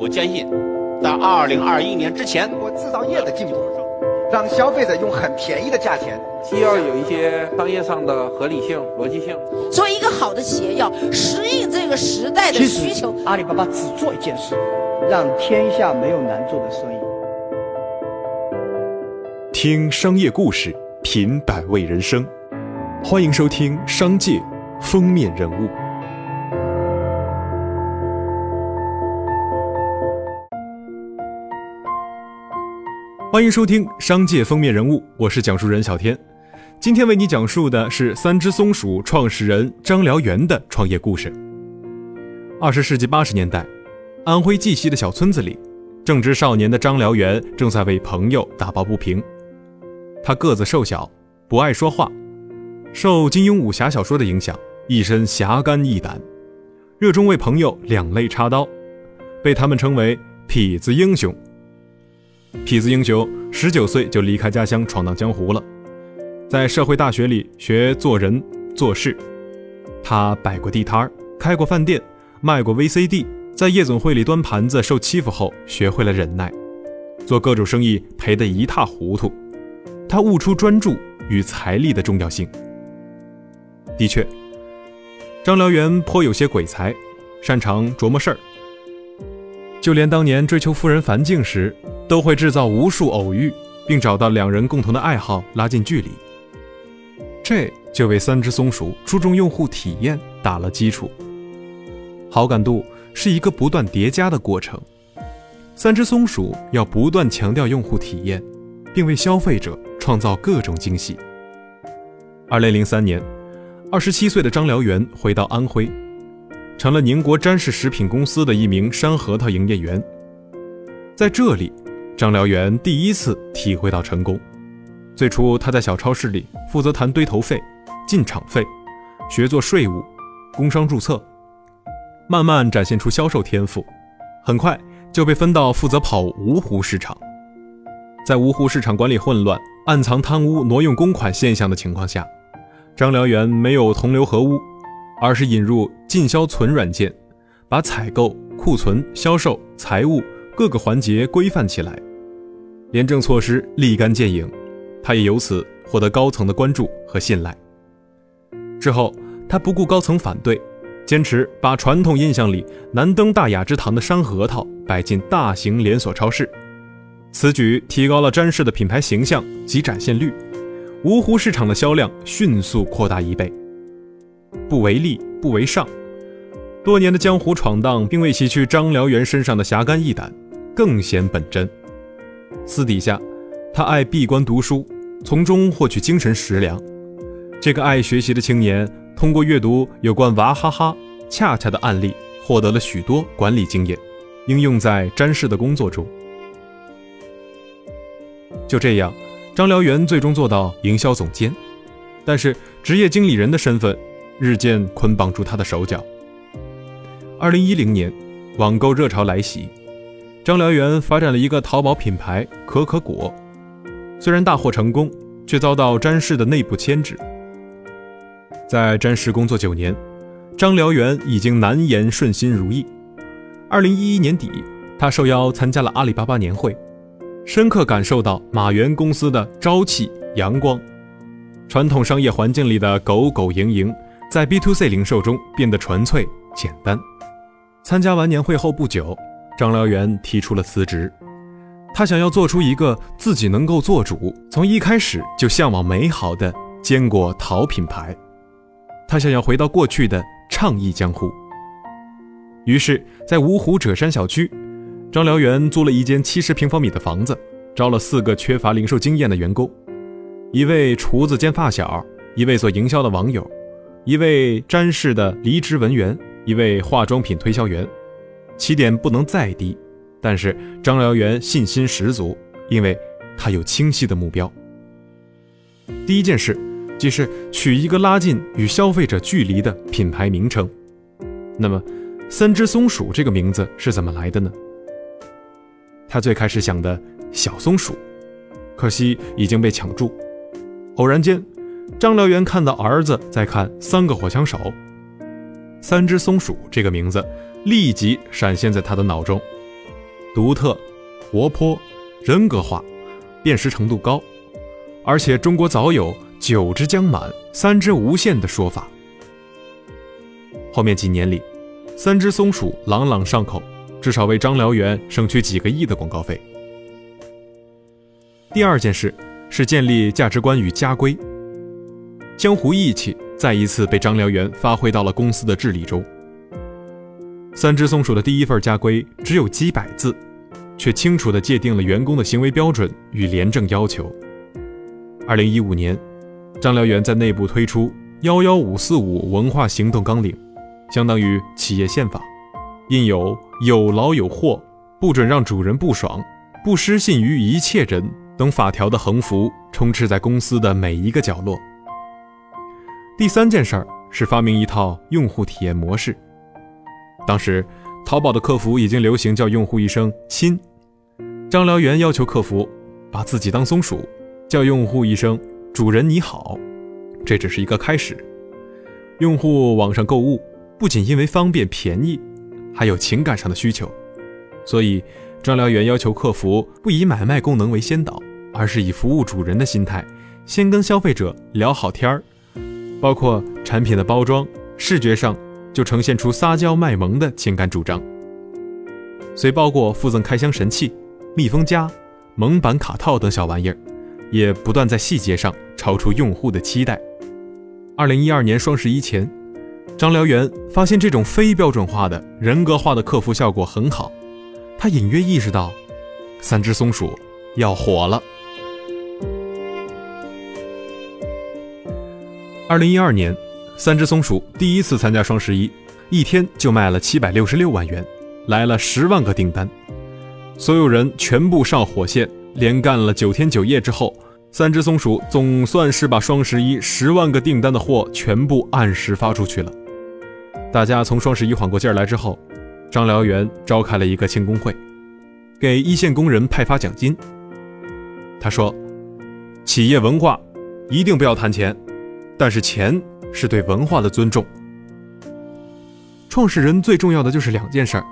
我坚信，在二零二一年之前，中国制造业的进步，让消费者用很便宜的价钱。既要有一些商业上的合理性、逻辑性。作为一个好的企业，要适应这个时代的需求。阿里巴巴只做一件事，让天下没有难做的生意。听商业故事，品百味人生，欢迎收听《商界封面人物》。欢迎收听《商界封面人物》，我是讲述人小天。今天为你讲述的是三只松鼠创始人张燎原的创业故事。二十世纪八十年代，安徽绩溪的小村子里，正值少年的张燎原正在为朋友打抱不平。他个子瘦小，不爱说话，受金庸武侠小说的影响，一身侠肝义胆，热衷为朋友两肋插刀，被他们称为“痞子英雄”。痞子英雄十九岁就离开家乡闯荡江湖了，在社会大学里学做人做事。他摆过地摊儿，开过饭店，卖过 VCD，在夜总会里端盘子受欺负后学会了忍耐，做各种生意赔得一塌糊涂。他悟出专注与财力的重要性。的确，张燎原颇有些鬼才，擅长琢磨事儿。就连当年追求夫人樊静时，都会制造无数偶遇，并找到两人共同的爱好，拉近距离。这就为三只松鼠注重用户体验打了基础。好感度是一个不断叠加的过程，三只松鼠要不断强调用户体验，并为消费者创造各种惊喜。二零零三年，二十七岁的张燎原回到安徽，成了宁国詹氏食品公司的一名山核桃营业员，在这里。张燎原第一次体会到成功。最初，他在小超市里负责谈堆头费、进场费，学做税务、工商注册，慢慢展现出销售天赋。很快就被分到负责跑芜湖市场。在芜湖市场管理混乱、暗藏贪污、挪用公款现象的情况下，张燎原没有同流合污，而是引入进销存软件，把采购、库存、销售、财务各个环节规范起来。廉政措施立竿见影，他也由此获得高层的关注和信赖。之后，他不顾高层反对，坚持把传统印象里难登大雅之堂的山核桃摆进大型连锁超市。此举提高了詹氏的品牌形象及展现率，芜湖市场的销量迅速扩大一倍。不为利，不为上，多年的江湖闯荡并未洗去张燎原身上的侠肝义胆，更显本真。私底下，他爱闭关读书，从中获取精神食粮。这个爱学习的青年，通过阅读有关娃哈哈、恰恰的案例，获得了许多管理经验，应用在詹氏的工作中。就这样，张燎原最终做到营销总监，但是职业经理人的身份日渐捆绑住他的手脚。二零一零年，网购热潮来袭。张燎原发展了一个淘宝品牌可可果，虽然大获成功，却遭到詹氏的内部牵制。在詹氏工作九年，张燎原已经难言顺心如意。二零一一年底，他受邀参加了阿里巴巴年会，深刻感受到马原公司的朝气阳光。传统商业环境里的狗狗营营，在 B to C 零售中变得纯粹简单。参加完年会后不久。张燎原提出了辞职，他想要做出一个自己能够做主、从一开始就向往美好的坚果桃品牌。他想要回到过去的畅意江湖。于是，在芜湖赭山小区，张燎原租了一间七十平方米的房子，招了四个缺乏零售经验的员工：一位厨子兼发小，一位做营销的网友，一位詹氏的离职文员，一位化妆品推销员。起点不能再低，但是张燎原信心十足，因为他有清晰的目标。第一件事，即是取一个拉近与消费者距离的品牌名称。那么，三只松鼠这个名字是怎么来的呢？他最开始想的小松鼠，可惜已经被抢注。偶然间，张燎原看到儿子在看《三个火枪手》，三只松鼠这个名字。立即闪现在他的脑中，独特、活泼、人格化、辨识程度高，而且中国早有“九只将满，三只无限”的说法。后面几年里，三只松鼠朗朗上口，至少为张燎原省去几个亿的广告费。第二件事是建立价值观与家规，江湖义气再一次被张燎原发挥到了公司的治理中。三只松鼠的第一份家规只有几百字，却清楚地界定了员工的行为标准与廉政要求。二零一五年，张燎原在内部推出“幺幺五四五”文化行动纲领，相当于企业宪法，印有“有劳有获，不准让主人不爽，不失信于一切人”等法条的横幅充斥在公司的每一个角落。第三件事儿是发明一套用户体验模式。当时，淘宝的客服已经流行叫用户一声“亲”，张燎原要求客服把自己当松鼠，叫用户一声“主人你好”。这只是一个开始。用户网上购物不仅因为方便便宜，还有情感上的需求，所以张燎原要求客服不以买卖功能为先导，而是以服务主人的心态，先跟消费者聊好天儿，包括产品的包装、视觉上。就呈现出撒娇卖萌的情感主张，虽包括附赠开箱神器、密封夹、蒙版卡套等小玩意儿，也不断在细节上超出用户的期待。二零一二年双十一前，张燎原发现这种非标准化的人格化的客服效果很好，他隐约意识到，三只松鼠要火了。二零一二年。三只松鼠第一次参加双十一，一天就卖了七百六十六万元，来了十万个订单，所有人全部上火线，连干了九天九夜之后，三只松鼠总算是把双十一十万个订单的货全部按时发出去了。大家从双十一缓过劲儿来之后，张燎原召开了一个庆功会，给一线工人派发奖金。他说：“企业文化一定不要谈钱，但是钱。”是对文化的尊重。创始人最重要的就是两件事儿：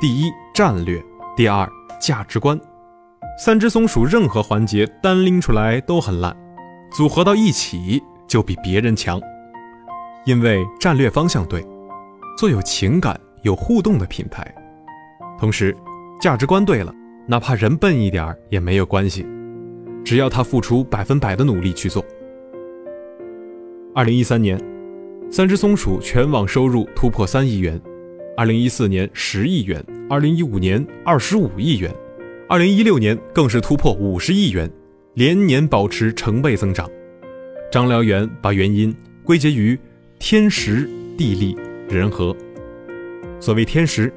第一，战略；第二，价值观。三只松鼠任何环节单拎出来都很烂，组合到一起就比别人强。因为战略方向对，做有情感、有互动的品牌；同时，价值观对了，哪怕人笨一点儿也没有关系，只要他付出百分百的努力去做。二零一三年，三只松鼠全网收入突破三亿元；二零一四年十亿元；二零一五年二十五亿元；二零一六年更是突破五十亿元，连年保持成倍增长。张燎原把原因归结于天时、地利、人和。所谓天时，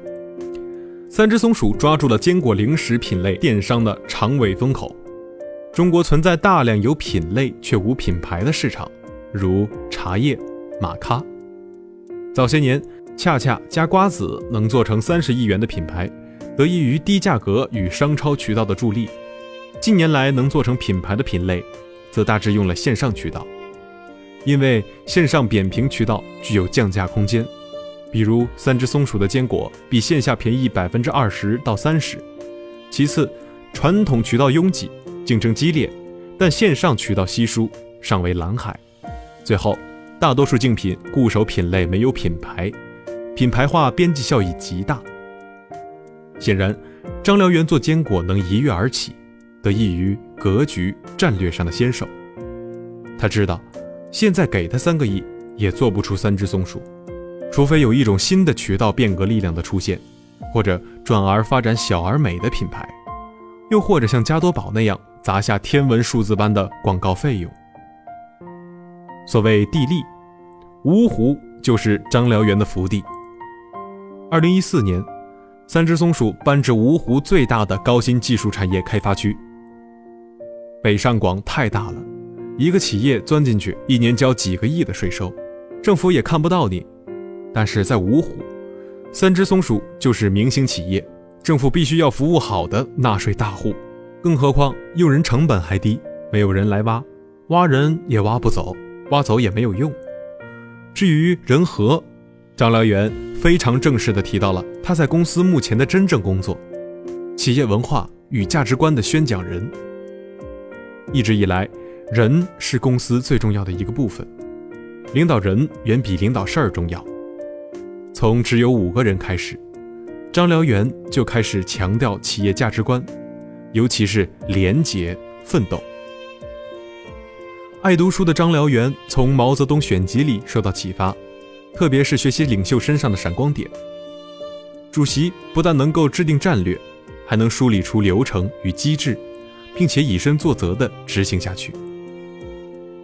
三只松鼠抓住了坚果零食品类电商的长尾风口。中国存在大量有品类却无品牌的市场。如茶叶、玛咖，早些年恰恰加瓜子能做成三十亿元的品牌，得益于低价格与商超渠道的助力。近年来能做成品牌的品类，则大致用了线上渠道，因为线上扁平渠道具有降价空间。比如三只松鼠的坚果比线下便宜百分之二十到三十。其次，传统渠道拥挤，竞争激烈，但线上渠道稀疏，尚为蓝海。最后，大多数竞品固守品类，没有品牌，品牌化边际效益极大。显然，张燎原做坚果能一跃而起，得益于格局战略上的先手。他知道，现在给他三个亿也做不出三只松鼠，除非有一种新的渠道变革力量的出现，或者转而发展小而美的品牌，又或者像加多宝那样砸下天文数字般的广告费用。所谓地利，芜湖就是张燎原的福地。二零一四年，三只松鼠搬至芜湖最大的高新技术产业开发区。北上广太大了，一个企业钻进去，一年交几个亿的税收，政府也看不到你。但是在芜湖，三只松鼠就是明星企业，政府必须要服务好的纳税大户。更何况用人成本还低，没有人来挖，挖人也挖不走。挖走也没有用。至于人和，张燎原非常正式地提到了他在公司目前的真正工作：企业文化与价值观的宣讲人。一直以来，人是公司最重要的一个部分，领导人远比领导事儿重要。从只有五个人开始，张辽元就开始强调企业价值观，尤其是廉洁奋斗。爱读书的张辽元从毛泽东选集里受到启发，特别是学习领袖身上的闪光点。主席不但能够制定战略，还能梳理出流程与机制，并且以身作则地执行下去。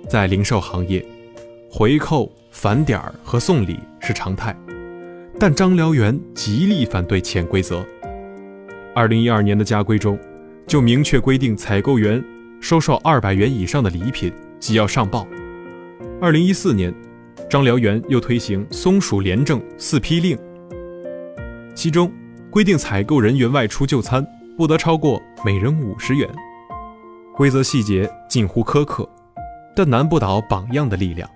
在零售行业，回扣、返点和送礼是常态，但张辽元极力反对潜规则。二零一二年的家规中，就明确规定，采购员收受二百元以上的礼品。即要上报。二零一四年，张辽元又推行松鼠廉政四批令，其中规定采购人员外出就餐不得超过每人五十元。规则细节近乎苛刻，但难不倒榜样的力量。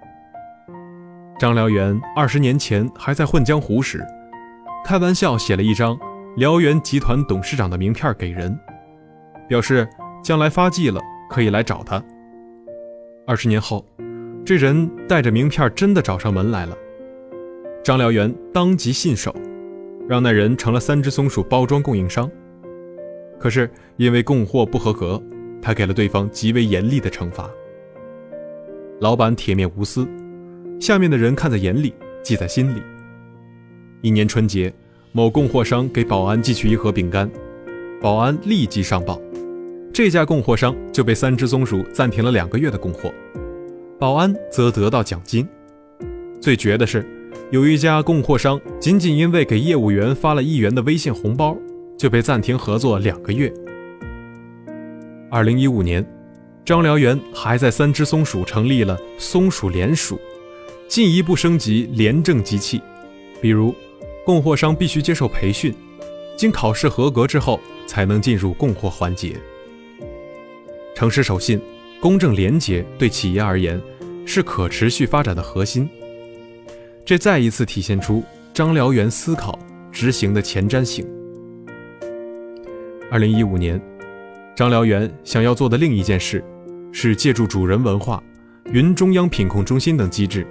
张辽元二十年前还在混江湖时，开玩笑写了一张辽源集团董事长的名片给人，表示将来发迹了可以来找他。二十年后，这人带着名片真的找上门来了。张辽元当即信守，让那人成了三只松鼠包装供应商。可是因为供货不合格，他给了对方极为严厉的惩罚。老板铁面无私，下面的人看在眼里，记在心里。一年春节，某供货商给保安寄去一盒饼干，保安立即上报。这家供货商就被三只松鼠暂停了两个月的供货，保安则得到奖金。最绝的是，有一家供货商仅仅因为给业务员发了一元的微信红包，就被暂停合作两个月。二零一五年，张辽元还在三只松鼠成立了松鼠联署，进一步升级廉政机器，比如，供货商必须接受培训，经考试合格之后才能进入供货环节。诚实守信、公正廉洁，对企业而言是可持续发展的核心。这再一次体现出张辽元思考执行的前瞻性。二零一五年，张辽元想要做的另一件事，是借助主人文化、云中央品控中心等机制，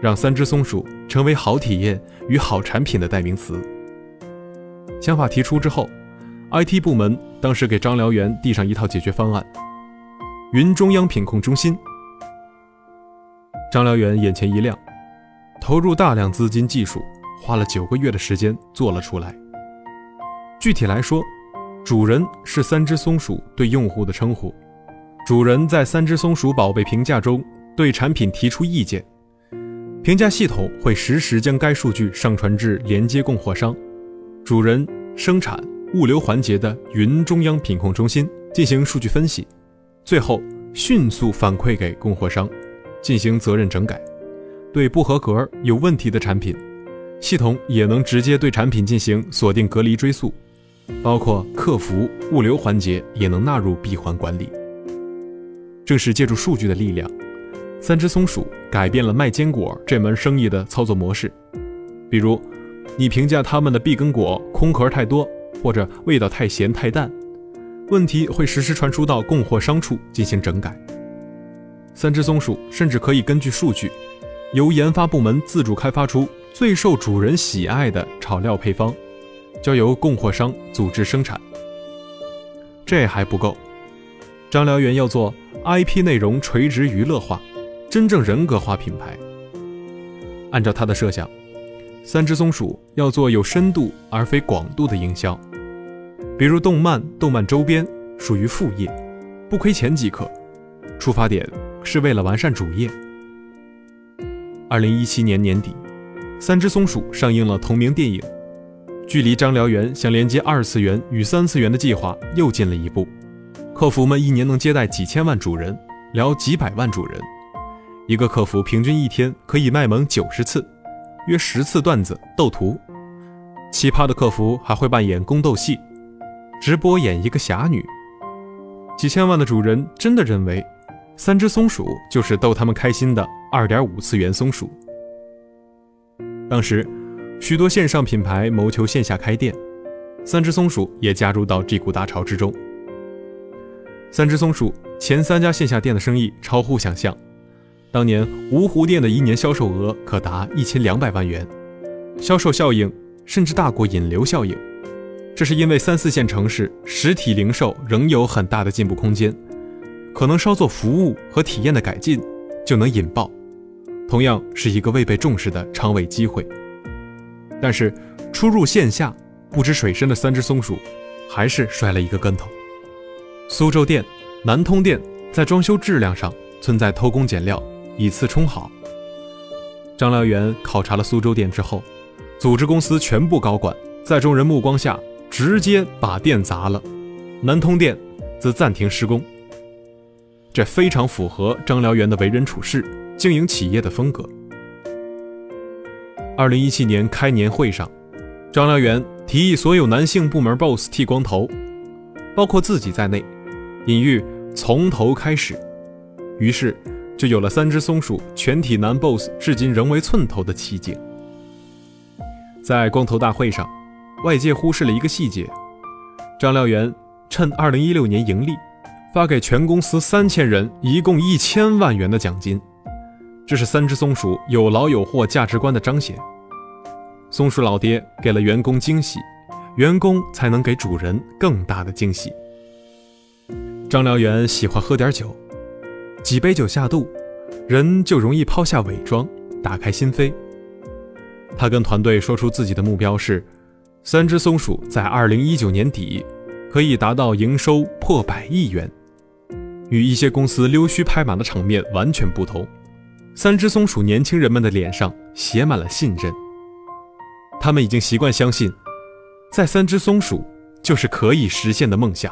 让三只松鼠成为好体验与好产品的代名词。想法提出之后，IT 部门当时给张辽元递上一套解决方案。云中央品控中心，张辽元眼前一亮，投入大量资金技术，花了九个月的时间做了出来。具体来说，主人是三只松鼠对用户的称呼，主人在三只松鼠宝贝评价中对产品提出意见，评价系统会实时将该数据上传至连接供货商、主人、生产、物流环节的云中央品控中心进行数据分析。最后迅速反馈给供货商，进行责任整改。对不合格、有问题的产品，系统也能直接对产品进行锁定、隔离、追溯，包括客服、物流环节也能纳入闭环管理。正是借助数据的力量，三只松鼠改变了卖坚果这门生意的操作模式。比如，你评价他们的碧根果空壳太多，或者味道太咸、太淡。问题会实时传输到供货商处进行整改。三只松鼠甚至可以根据数据，由研发部门自主开发出最受主人喜爱的炒料配方，交由供货商组织生产。这还不够，张辽元要做 IP 内容垂直娱乐化，真正人格化品牌。按照他的设想，三只松鼠要做有深度而非广度的营销。比如动漫、动漫周边属于副业，不亏钱即可。出发点是为了完善主业。二零一七年年底，三只松鼠上映了同名电影，距离张辽元想连接二次元与三次元的计划又近了一步。客服们一年能接待几千万主人，聊几百万主人。一个客服平均一天可以卖萌九十次，约十次段子斗图。奇葩的客服还会扮演宫斗戏。直播演一个侠女，几千万的主人真的认为三只松鼠就是逗他们开心的二点五次元松鼠。当时，许多线上品牌谋求线下开店，三只松鼠也加入到这股大潮之中。三只松鼠前三家线下店的生意超乎想象，当年芜湖店的一年销售额可达一千两百万元，销售效应甚至大过引流效应。这是因为三四线城市实体零售仍有很大的进步空间，可能稍作服务和体验的改进就能引爆，同样是一个未被重视的长尾机会。但是初入线下不知水深的三只松鼠，还是摔了一个跟头。苏州店、南通店在装修质量上存在偷工减料、以次充好。张辽元考察了苏州店之后，组织公司全部高管在众人目光下。直接把店砸了，南通店则暂停施工。这非常符合张辽元的为人处事、经营企业的风格。二零一七年开年会上，张辽元提议所有男性部门 BOSS 剃光头，包括自己在内，隐喻从头开始。于是就有了三只松鼠全体男 BOSS 至今仍为寸头的奇景。在光头大会上。外界忽视了一个细节：张辽元趁2016年盈利，发给全公司三千人一共一千万元的奖金。这是三只松鼠有劳有获价值观的彰显。松鼠老爹给了员工惊喜，员工才能给主人更大的惊喜。张辽元喜欢喝点酒，几杯酒下肚，人就容易抛下伪装，打开心扉。他跟团队说出自己的目标是。三只松鼠在二零一九年底可以达到营收破百亿元，与一些公司溜须拍马的场面完全不同。三只松鼠年轻人们的脸上写满了信任，他们已经习惯相信，在三只松鼠就是可以实现的梦想。